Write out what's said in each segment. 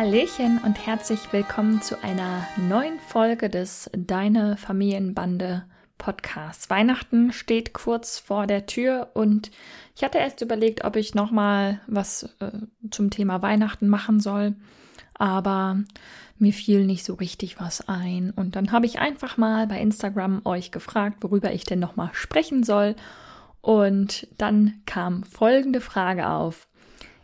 Hallöchen und herzlich willkommen zu einer neuen Folge des Deine Familienbande Podcasts. Weihnachten steht kurz vor der Tür und ich hatte erst überlegt, ob ich nochmal was äh, zum Thema Weihnachten machen soll, aber mir fiel nicht so richtig was ein und dann habe ich einfach mal bei Instagram euch gefragt, worüber ich denn nochmal sprechen soll und dann kam folgende Frage auf.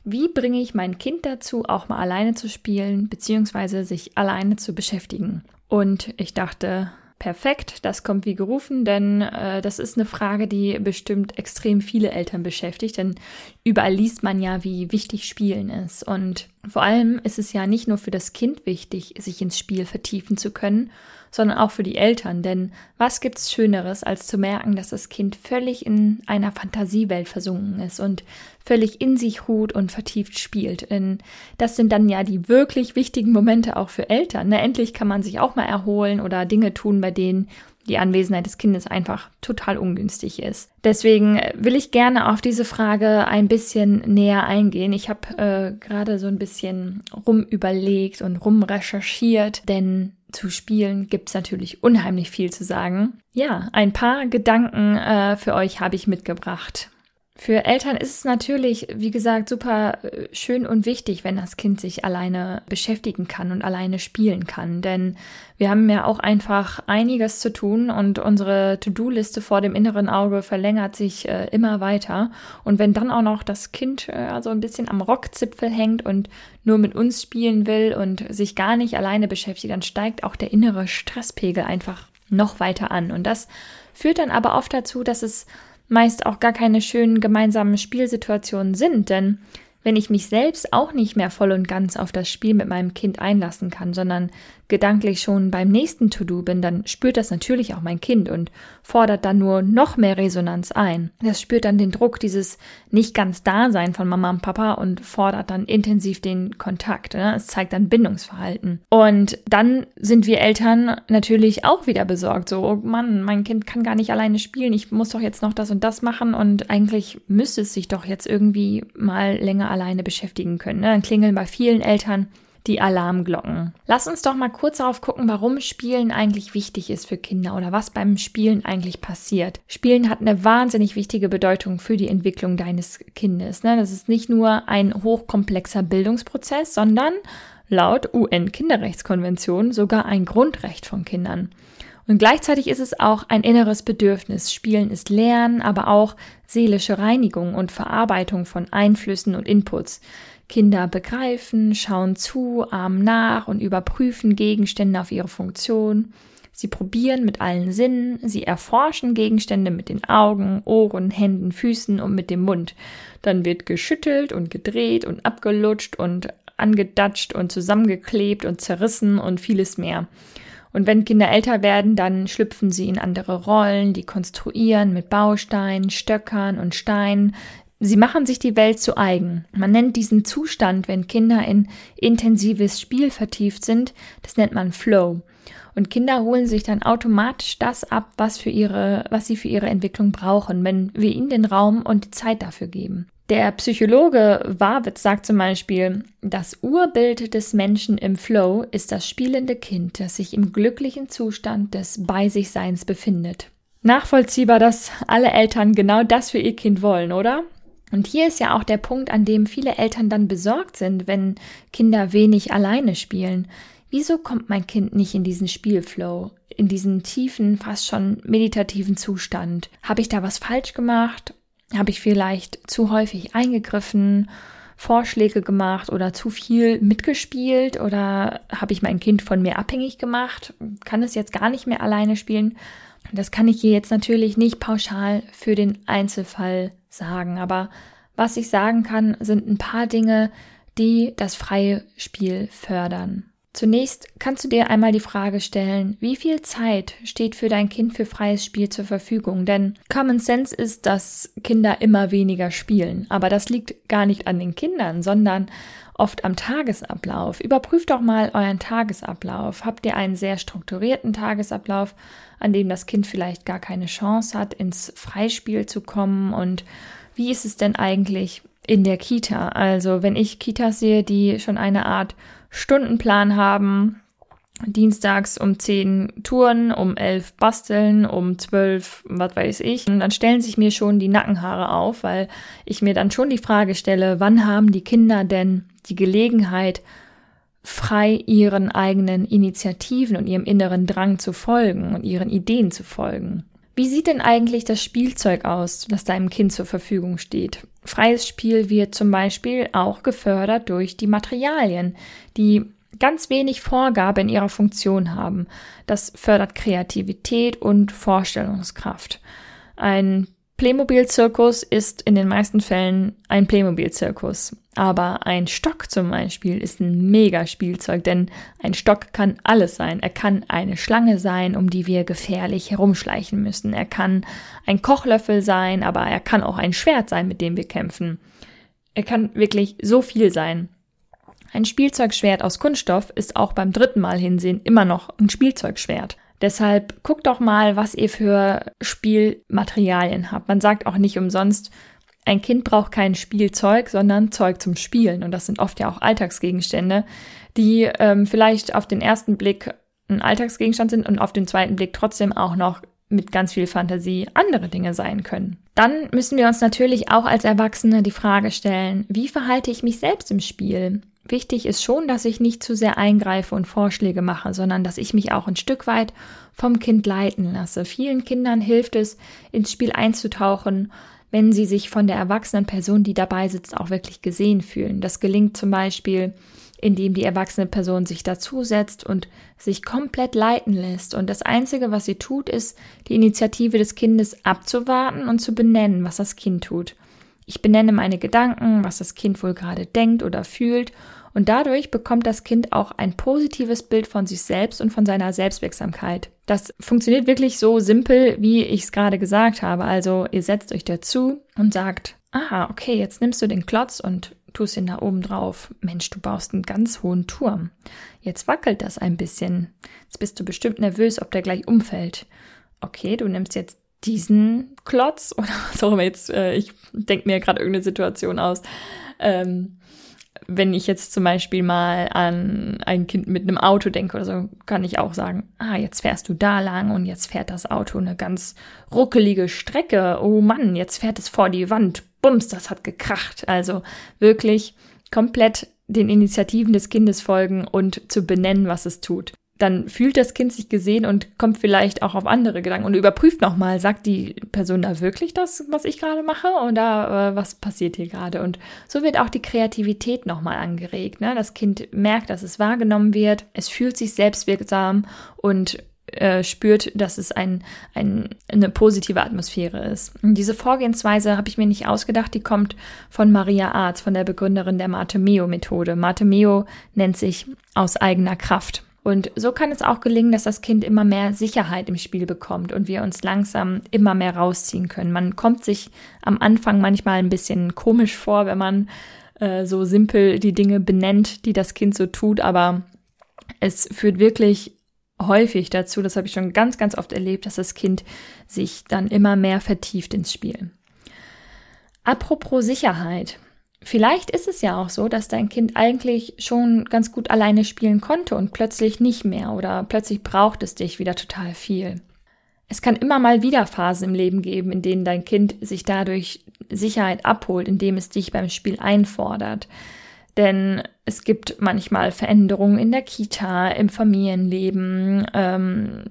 Wie bringe ich mein Kind dazu, auch mal alleine zu spielen, beziehungsweise sich alleine zu beschäftigen? Und ich dachte, perfekt, das kommt wie gerufen, denn äh, das ist eine Frage, die bestimmt extrem viele Eltern beschäftigt, denn überall liest man ja, wie wichtig Spielen ist. Und vor allem ist es ja nicht nur für das Kind wichtig, sich ins Spiel vertiefen zu können, sondern auch für die Eltern. Denn was gibt's Schöneres, als zu merken, dass das Kind völlig in einer Fantasiewelt versunken ist und völlig in sich ruht und vertieft spielt. Denn das sind dann ja die wirklich wichtigen Momente auch für Eltern. Ne? Endlich kann man sich auch mal erholen oder Dinge tun, bei denen die Anwesenheit des Kindes einfach total ungünstig ist. Deswegen will ich gerne auf diese Frage ein bisschen näher eingehen. Ich habe äh, gerade so ein bisschen rumüberlegt und rumrecherchiert, denn zu spielen gibt es natürlich unheimlich viel zu sagen. Ja, ein paar Gedanken äh, für euch habe ich mitgebracht. Für Eltern ist es natürlich, wie gesagt, super äh, schön und wichtig, wenn das Kind sich alleine beschäftigen kann und alleine spielen kann. Denn wir haben ja auch einfach einiges zu tun und unsere To-Do-Liste vor dem inneren Auge verlängert sich äh, immer weiter. Und wenn dann auch noch das Kind äh, also ein bisschen am Rockzipfel hängt und nur mit uns spielen will und sich gar nicht alleine beschäftigt, dann steigt auch der innere Stresspegel einfach noch weiter an. Und das führt dann aber oft dazu, dass es meist auch gar keine schönen gemeinsamen Spielsituationen sind, denn wenn ich mich selbst auch nicht mehr voll und ganz auf das Spiel mit meinem Kind einlassen kann, sondern gedanklich schon beim nächsten To-Do bin, dann spürt das natürlich auch mein Kind und fordert dann nur noch mehr Resonanz ein. Das spürt dann den Druck dieses nicht ganz Dasein von Mama und Papa und fordert dann intensiv den Kontakt. Ne? Es zeigt dann Bindungsverhalten. Und dann sind wir Eltern natürlich auch wieder besorgt. So, oh Mann, mein Kind kann gar nicht alleine spielen. Ich muss doch jetzt noch das und das machen und eigentlich müsste es sich doch jetzt irgendwie mal länger alleine beschäftigen können. Ne? Dann klingeln bei vielen Eltern die Alarmglocken. Lass uns doch mal kurz darauf gucken, warum Spielen eigentlich wichtig ist für Kinder oder was beim Spielen eigentlich passiert. Spielen hat eine wahnsinnig wichtige Bedeutung für die Entwicklung deines Kindes. Ne? Das ist nicht nur ein hochkomplexer Bildungsprozess, sondern laut UN-Kinderrechtskonvention sogar ein Grundrecht von Kindern. Und gleichzeitig ist es auch ein inneres Bedürfnis. Spielen ist Lernen, aber auch seelische Reinigung und Verarbeitung von Einflüssen und Inputs. Kinder begreifen, schauen zu, ahmen nach und überprüfen Gegenstände auf ihre Funktion. Sie probieren mit allen Sinnen, sie erforschen Gegenstände mit den Augen, Ohren, Händen, Füßen und mit dem Mund. Dann wird geschüttelt und gedreht und abgelutscht und angedatscht und zusammengeklebt und zerrissen und vieles mehr. Und wenn Kinder älter werden, dann schlüpfen sie in andere Rollen, die konstruieren mit Bausteinen, Stöckern und Steinen, Sie machen sich die Welt zu eigen. Man nennt diesen Zustand, wenn Kinder in intensives Spiel vertieft sind, das nennt man Flow. Und Kinder holen sich dann automatisch das ab, was für ihre, was sie für ihre Entwicklung brauchen, wenn wir ihnen den Raum und die Zeit dafür geben. Der Psychologe Warwitz sagt zum Beispiel, das Urbild des Menschen im Flow ist das spielende Kind, das sich im glücklichen Zustand des Bei sich Seins befindet. Nachvollziehbar, dass alle Eltern genau das für ihr Kind wollen, oder? Und hier ist ja auch der Punkt, an dem viele Eltern dann besorgt sind, wenn Kinder wenig alleine spielen. Wieso kommt mein Kind nicht in diesen Spielflow, in diesen tiefen, fast schon meditativen Zustand? Habe ich da was falsch gemacht? Habe ich vielleicht zu häufig eingegriffen, Vorschläge gemacht oder zu viel mitgespielt? Oder habe ich mein Kind von mir abhängig gemacht? Kann es jetzt gar nicht mehr alleine spielen? Das kann ich hier jetzt natürlich nicht pauschal für den Einzelfall sagen, aber was ich sagen kann, sind ein paar Dinge, die das freie Spiel fördern. Zunächst kannst du dir einmal die Frage stellen, wie viel Zeit steht für dein Kind für freies Spiel zur Verfügung? Denn Common Sense ist, dass Kinder immer weniger spielen. Aber das liegt gar nicht an den Kindern, sondern oft am Tagesablauf. Überprüft doch mal euren Tagesablauf. Habt ihr einen sehr strukturierten Tagesablauf, an dem das Kind vielleicht gar keine Chance hat, ins Freispiel zu kommen? Und wie ist es denn eigentlich in der Kita? Also wenn ich Kitas sehe, die schon eine Art Stundenplan haben. Dienstags um 10 Touren, um 11 basteln, um 12, was weiß ich. Und dann stellen sich mir schon die Nackenhaare auf, weil ich mir dann schon die Frage stelle, wann haben die Kinder denn die Gelegenheit, frei ihren eigenen Initiativen und ihrem inneren Drang zu folgen und ihren Ideen zu folgen. Wie sieht denn eigentlich das Spielzeug aus, das deinem Kind zur Verfügung steht? Freies Spiel wird zum Beispiel auch gefördert durch die Materialien, die ganz wenig Vorgabe in ihrer Funktion haben. Das fördert Kreativität und Vorstellungskraft. Ein Playmobil-Zirkus ist in den meisten Fällen ein Playmobil-Zirkus. Aber ein Stock zum Beispiel ist ein Mega-Spielzeug, denn ein Stock kann alles sein. Er kann eine Schlange sein, um die wir gefährlich herumschleichen müssen. Er kann ein Kochlöffel sein, aber er kann auch ein Schwert sein, mit dem wir kämpfen. Er kann wirklich so viel sein. Ein Spielzeugschwert aus Kunststoff ist auch beim dritten Mal hinsehen immer noch ein Spielzeugschwert. Deshalb guckt doch mal, was ihr für Spielmaterialien habt. Man sagt auch nicht umsonst, ein Kind braucht kein Spielzeug, sondern Zeug zum Spielen. Und das sind oft ja auch Alltagsgegenstände, die ähm, vielleicht auf den ersten Blick ein Alltagsgegenstand sind und auf den zweiten Blick trotzdem auch noch mit ganz viel Fantasie andere Dinge sein können. Dann müssen wir uns natürlich auch als Erwachsene die Frage stellen, wie verhalte ich mich selbst im Spiel? Wichtig ist schon, dass ich nicht zu sehr eingreife und Vorschläge mache, sondern dass ich mich auch ein Stück weit vom Kind leiten lasse. Vielen Kindern hilft es, ins Spiel einzutauchen, wenn sie sich von der erwachsenen Person, die dabei sitzt, auch wirklich gesehen fühlen. Das gelingt zum Beispiel, indem die erwachsene Person sich dazusetzt und sich komplett leiten lässt. Und das Einzige, was sie tut, ist, die Initiative des Kindes abzuwarten und zu benennen, was das Kind tut. Ich benenne meine Gedanken, was das Kind wohl gerade denkt oder fühlt und dadurch bekommt das Kind auch ein positives Bild von sich selbst und von seiner Selbstwirksamkeit. Das funktioniert wirklich so simpel, wie ich es gerade gesagt habe. Also ihr setzt euch dazu und sagt, aha, okay, jetzt nimmst du den Klotz und tust ihn da oben drauf. Mensch, du baust einen ganz hohen Turm. Jetzt wackelt das ein bisschen. Jetzt bist du bestimmt nervös, ob der gleich umfällt. Okay, du nimmst jetzt diesen Klotz oder was auch immer jetzt, äh, ich denke mir gerade irgendeine Situation aus. Ähm, wenn ich jetzt zum Beispiel mal an ein Kind mit einem Auto denke oder so, kann ich auch sagen, ah, jetzt fährst du da lang und jetzt fährt das Auto eine ganz ruckelige Strecke. Oh Mann, jetzt fährt es vor die Wand. Bums, das hat gekracht. Also wirklich komplett den Initiativen des Kindes folgen und zu benennen, was es tut dann fühlt das Kind sich gesehen und kommt vielleicht auch auf andere Gedanken und überprüft nochmal, sagt die Person da wirklich das, was ich gerade mache oder äh, was passiert hier gerade? Und so wird auch die Kreativität nochmal angeregt. Ne? Das Kind merkt, dass es wahrgenommen wird, es fühlt sich selbstwirksam und äh, spürt, dass es ein, ein, eine positive Atmosphäre ist. Und diese Vorgehensweise habe ich mir nicht ausgedacht, die kommt von Maria Arz, von der Begründerin der Mate-Meo-Methode. Mate-Meo nennt sich aus eigener Kraft. Und so kann es auch gelingen, dass das Kind immer mehr Sicherheit im Spiel bekommt und wir uns langsam immer mehr rausziehen können. Man kommt sich am Anfang manchmal ein bisschen komisch vor, wenn man äh, so simpel die Dinge benennt, die das Kind so tut, aber es führt wirklich häufig dazu, das habe ich schon ganz, ganz oft erlebt, dass das Kind sich dann immer mehr vertieft ins Spiel. Apropos Sicherheit. Vielleicht ist es ja auch so, dass dein Kind eigentlich schon ganz gut alleine spielen konnte und plötzlich nicht mehr oder plötzlich braucht es dich wieder total viel. Es kann immer mal wieder Phasen im Leben geben, in denen dein Kind sich dadurch Sicherheit abholt, indem es dich beim Spiel einfordert. Denn es gibt manchmal Veränderungen in der Kita, im Familienleben, ähm,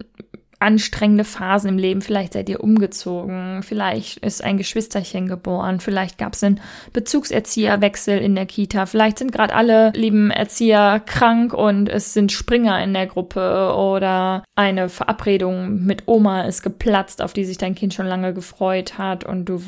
anstrengende Phasen im Leben. Vielleicht seid ihr umgezogen, vielleicht ist ein Geschwisterchen geboren, vielleicht gab es einen Bezugserzieherwechsel in der Kita, vielleicht sind gerade alle lieben Erzieher krank und es sind Springer in der Gruppe oder eine Verabredung mit Oma ist geplatzt, auf die sich dein Kind schon lange gefreut hat und du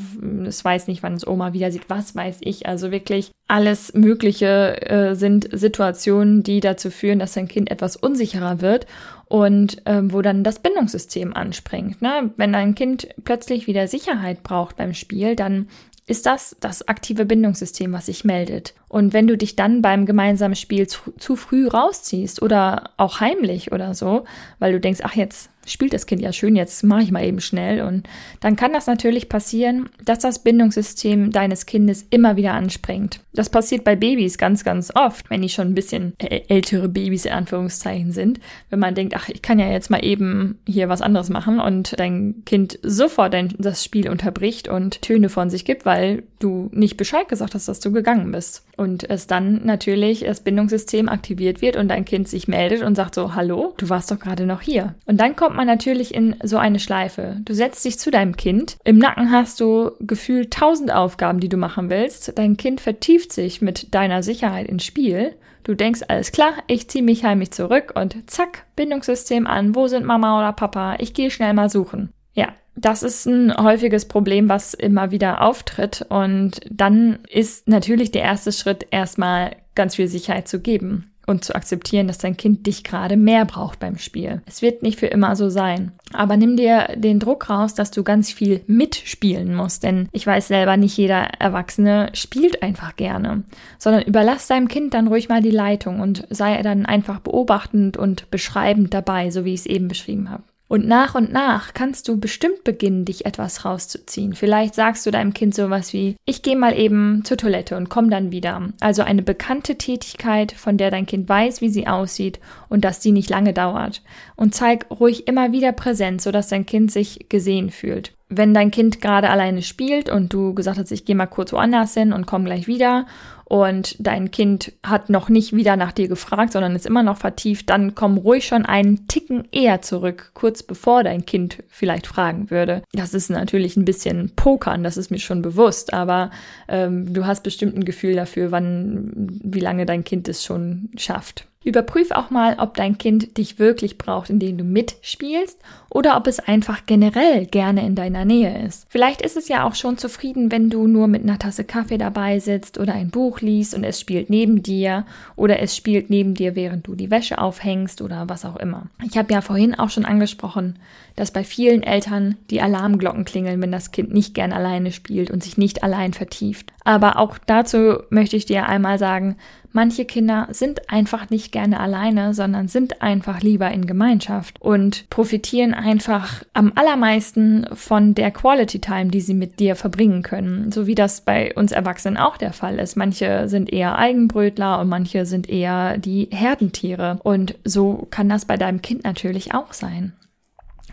es weiß nicht, wann es Oma wieder sieht. Was weiß ich? Also wirklich alles Mögliche äh, sind Situationen, die dazu führen, dass dein Kind etwas unsicherer wird und ähm, wo dann das Bindungssystem anspringt. Ne? Wenn dein Kind plötzlich wieder Sicherheit braucht beim Spiel, dann ist das das aktive Bindungssystem, was sich meldet. Und wenn du dich dann beim gemeinsamen Spiel zu, zu früh rausziehst oder auch heimlich oder so, weil du denkst, ach jetzt spielt das Kind ja schön, jetzt mache ich mal eben schnell. Und dann kann das natürlich passieren, dass das Bindungssystem deines Kindes immer wieder anspringt. Das passiert bei Babys ganz, ganz oft, wenn die schon ein bisschen ältere Babys in Anführungszeichen sind. Wenn man denkt, ach, ich kann ja jetzt mal eben hier was anderes machen und dein Kind sofort das Spiel unterbricht und Töne von sich gibt, weil du nicht Bescheid gesagt hast, dass du gegangen bist und es dann natürlich das Bindungssystem aktiviert wird und dein Kind sich meldet und sagt so, hallo, du warst doch gerade noch hier. Und dann kommt man natürlich in so eine Schleife. Du setzt dich zu deinem Kind, im Nacken hast du gefühlt tausend Aufgaben, die du machen willst, dein Kind vertieft sich mit deiner Sicherheit ins Spiel Du denkst, alles klar, ich ziehe mich heimlich zurück und zack, Bindungssystem an. Wo sind Mama oder Papa? Ich gehe schnell mal suchen. Ja, das ist ein häufiges Problem, was immer wieder auftritt. Und dann ist natürlich der erste Schritt erstmal ganz viel Sicherheit zu geben und zu akzeptieren, dass dein Kind dich gerade mehr braucht beim Spiel. Es wird nicht für immer so sein. Aber nimm dir den Druck raus, dass du ganz viel mitspielen musst. Denn ich weiß selber, nicht jeder Erwachsene spielt einfach gerne. Sondern überlass deinem Kind dann ruhig mal die Leitung und sei dann einfach beobachtend und beschreibend dabei, so wie ich es eben beschrieben habe. Und nach und nach kannst du bestimmt beginnen, dich etwas rauszuziehen. Vielleicht sagst du deinem Kind sowas wie, ich gehe mal eben zur Toilette und komm dann wieder. Also eine bekannte Tätigkeit, von der dein Kind weiß, wie sie aussieht und dass die nicht lange dauert. Und zeig ruhig immer wieder Präsenz, sodass dein Kind sich gesehen fühlt. Wenn dein Kind gerade alleine spielt und du gesagt hast, ich gehe mal kurz woanders hin und komm gleich wieder und dein Kind hat noch nicht wieder nach dir gefragt, sondern ist immer noch vertieft, dann komm ruhig schon einen Ticken eher zurück, kurz bevor dein Kind vielleicht fragen würde. Das ist natürlich ein bisschen Pokern, das ist mir schon bewusst, aber ähm, du hast bestimmt ein Gefühl dafür, wann, wie lange dein Kind es schon schafft. Überprüf auch mal, ob dein Kind dich wirklich braucht, indem du mitspielst oder ob es einfach generell gerne in deiner Nähe ist. Vielleicht ist es ja auch schon zufrieden, wenn du nur mit einer Tasse Kaffee dabei sitzt oder ein Buch liest und es spielt neben dir oder es spielt neben dir, während du die Wäsche aufhängst oder was auch immer. Ich habe ja vorhin auch schon angesprochen, dass bei vielen Eltern die Alarmglocken klingeln, wenn das Kind nicht gern alleine spielt und sich nicht allein vertieft. Aber auch dazu möchte ich dir einmal sagen, Manche Kinder sind einfach nicht gerne alleine, sondern sind einfach lieber in Gemeinschaft und profitieren einfach am allermeisten von der Quality Time, die sie mit dir verbringen können. So wie das bei uns Erwachsenen auch der Fall ist. Manche sind eher Eigenbrötler und manche sind eher die Herdentiere. Und so kann das bei deinem Kind natürlich auch sein.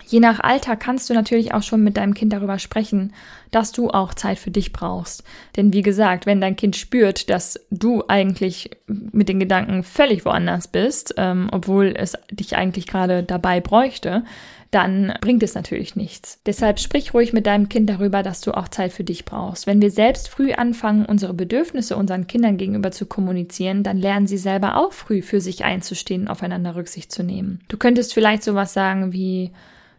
Je nach Alter kannst du natürlich auch schon mit deinem Kind darüber sprechen, dass du auch Zeit für dich brauchst. Denn wie gesagt, wenn dein Kind spürt, dass du eigentlich mit den Gedanken völlig woanders bist, ähm, obwohl es dich eigentlich gerade dabei bräuchte, dann bringt es natürlich nichts. Deshalb sprich ruhig mit deinem Kind darüber, dass du auch Zeit für dich brauchst. Wenn wir selbst früh anfangen, unsere Bedürfnisse unseren Kindern gegenüber zu kommunizieren, dann lernen sie selber auch früh für sich einzustehen, aufeinander Rücksicht zu nehmen. Du könntest vielleicht sowas sagen wie,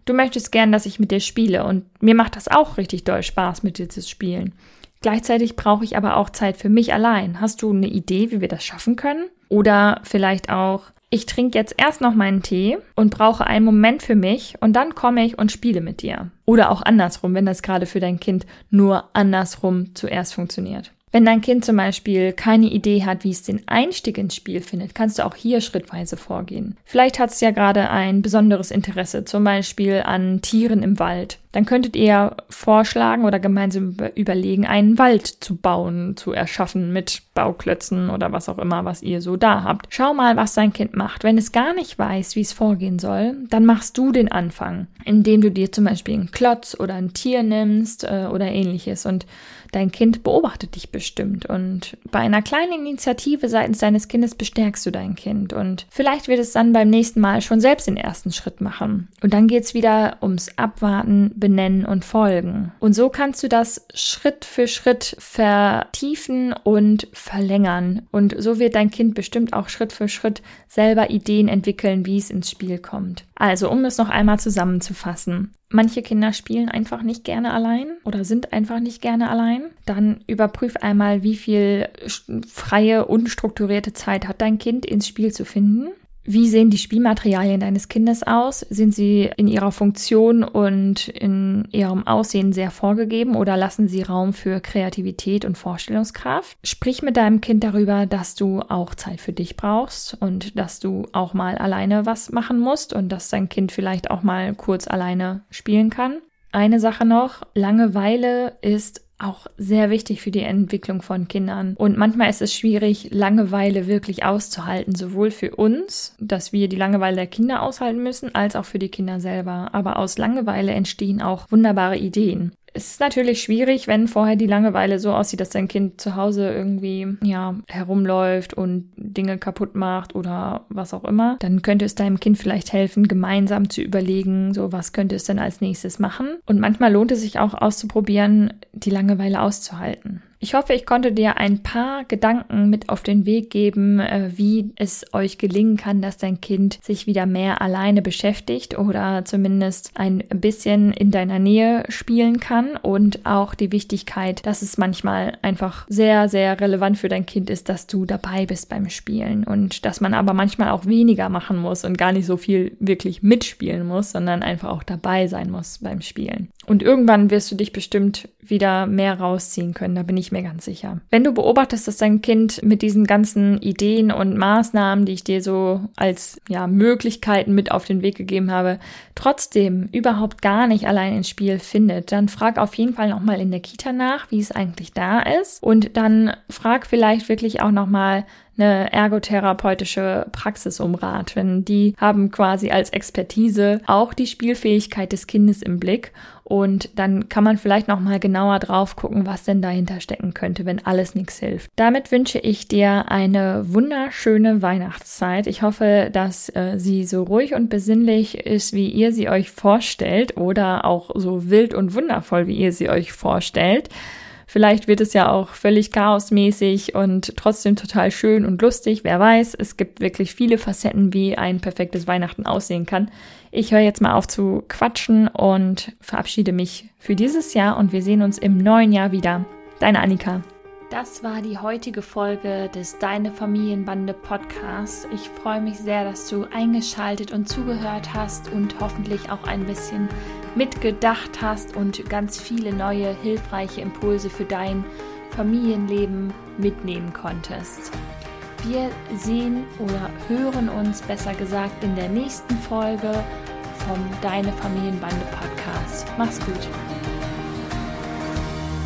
Du möchtest gern, dass ich mit dir spiele und mir macht das auch richtig doll Spaß, mit dir zu spielen. Gleichzeitig brauche ich aber auch Zeit für mich allein. Hast du eine Idee, wie wir das schaffen können? Oder vielleicht auch, ich trinke jetzt erst noch meinen Tee und brauche einen Moment für mich und dann komme ich und spiele mit dir. Oder auch andersrum, wenn das gerade für dein Kind nur andersrum zuerst funktioniert. Wenn dein Kind zum Beispiel keine Idee hat, wie es den Einstieg ins Spiel findet, kannst du auch hier schrittweise vorgehen. Vielleicht hat es ja gerade ein besonderes Interesse, zum Beispiel an Tieren im Wald. Dann könntet ihr vorschlagen oder gemeinsam überlegen, einen Wald zu bauen, zu erschaffen mit Bauklötzen oder was auch immer, was ihr so da habt. Schau mal, was dein Kind macht. Wenn es gar nicht weiß, wie es vorgehen soll, dann machst du den Anfang, indem du dir zum Beispiel einen Klotz oder ein Tier nimmst äh, oder ähnliches und dein Kind beobachtet dich bestimmt und bei einer kleinen Initiative seitens deines Kindes bestärkst du dein Kind und vielleicht wird es dann beim nächsten Mal schon selbst den ersten Schritt machen. Und dann geht's wieder ums Abwarten, Benennen und Folgen. Und so kannst du das Schritt für Schritt vertiefen und verlängern. Und so wird dein Kind bestimmt auch Schritt für Schritt selber Ideen entwickeln, wie es ins Spiel kommt. Also, um es noch einmal zusammenzufassen. Manche Kinder spielen einfach nicht gerne allein oder sind einfach nicht gerne allein. Dann überprüf einmal, wie viel freie, unstrukturierte Zeit hat dein Kind ins Spiel zu finden. Wie sehen die Spielmaterialien deines Kindes aus? Sind sie in ihrer Funktion und in ihrem Aussehen sehr vorgegeben oder lassen sie Raum für Kreativität und Vorstellungskraft? Sprich mit deinem Kind darüber, dass du auch Zeit für dich brauchst und dass du auch mal alleine was machen musst und dass dein Kind vielleicht auch mal kurz alleine spielen kann. Eine Sache noch, Langeweile ist auch sehr wichtig für die Entwicklung von Kindern. Und manchmal ist es schwierig, Langeweile wirklich auszuhalten, sowohl für uns, dass wir die Langeweile der Kinder aushalten müssen, als auch für die Kinder selber. Aber aus Langeweile entstehen auch wunderbare Ideen es ist natürlich schwierig, wenn vorher die Langeweile so aussieht, dass dein Kind zu Hause irgendwie, ja, herumläuft und Dinge kaputt macht oder was auch immer. Dann könnte es deinem Kind vielleicht helfen, gemeinsam zu überlegen, so was könnte es denn als nächstes machen. Und manchmal lohnt es sich auch auszuprobieren, die Langeweile auszuhalten. Ich hoffe, ich konnte dir ein paar Gedanken mit auf den Weg geben, äh, wie es euch gelingen kann, dass dein Kind sich wieder mehr alleine beschäftigt oder zumindest ein bisschen in deiner Nähe spielen kann und auch die Wichtigkeit, dass es manchmal einfach sehr, sehr relevant für dein Kind ist, dass du dabei bist beim Spielen und dass man aber manchmal auch weniger machen muss und gar nicht so viel wirklich mitspielen muss, sondern einfach auch dabei sein muss beim Spielen. Und irgendwann wirst du dich bestimmt wieder mehr rausziehen können, da bin ich mir ganz sicher. Wenn du beobachtest, dass dein Kind mit diesen ganzen Ideen und Maßnahmen, die ich dir so als ja, Möglichkeiten mit auf den Weg gegeben habe, trotzdem überhaupt gar nicht allein ins Spiel findet, dann frag auf jeden Fall nochmal in der Kita nach, wie es eigentlich da ist. Und dann frag vielleicht wirklich auch nochmal eine ergotherapeutische Praxis um Rat, wenn die haben quasi als Expertise auch die Spielfähigkeit des Kindes im Blick und dann kann man vielleicht noch mal genauer drauf gucken, was denn dahinter stecken könnte, wenn alles nichts hilft. Damit wünsche ich dir eine wunderschöne Weihnachtszeit. Ich hoffe, dass äh, sie so ruhig und besinnlich ist, wie ihr sie euch vorstellt oder auch so wild und wundervoll, wie ihr sie euch vorstellt. Vielleicht wird es ja auch völlig chaosmäßig und trotzdem total schön und lustig. Wer weiß, es gibt wirklich viele Facetten, wie ein perfektes Weihnachten aussehen kann. Ich höre jetzt mal auf zu quatschen und verabschiede mich für dieses Jahr und wir sehen uns im neuen Jahr wieder. Deine Annika. Das war die heutige Folge des Deine Familienbande Podcasts. Ich freue mich sehr, dass du eingeschaltet und zugehört hast und hoffentlich auch ein bisschen mitgedacht hast und ganz viele neue hilfreiche Impulse für dein Familienleben mitnehmen konntest. Wir sehen oder hören uns besser gesagt in der nächsten Folge vom Deine Familienbande Podcast. Mach's gut.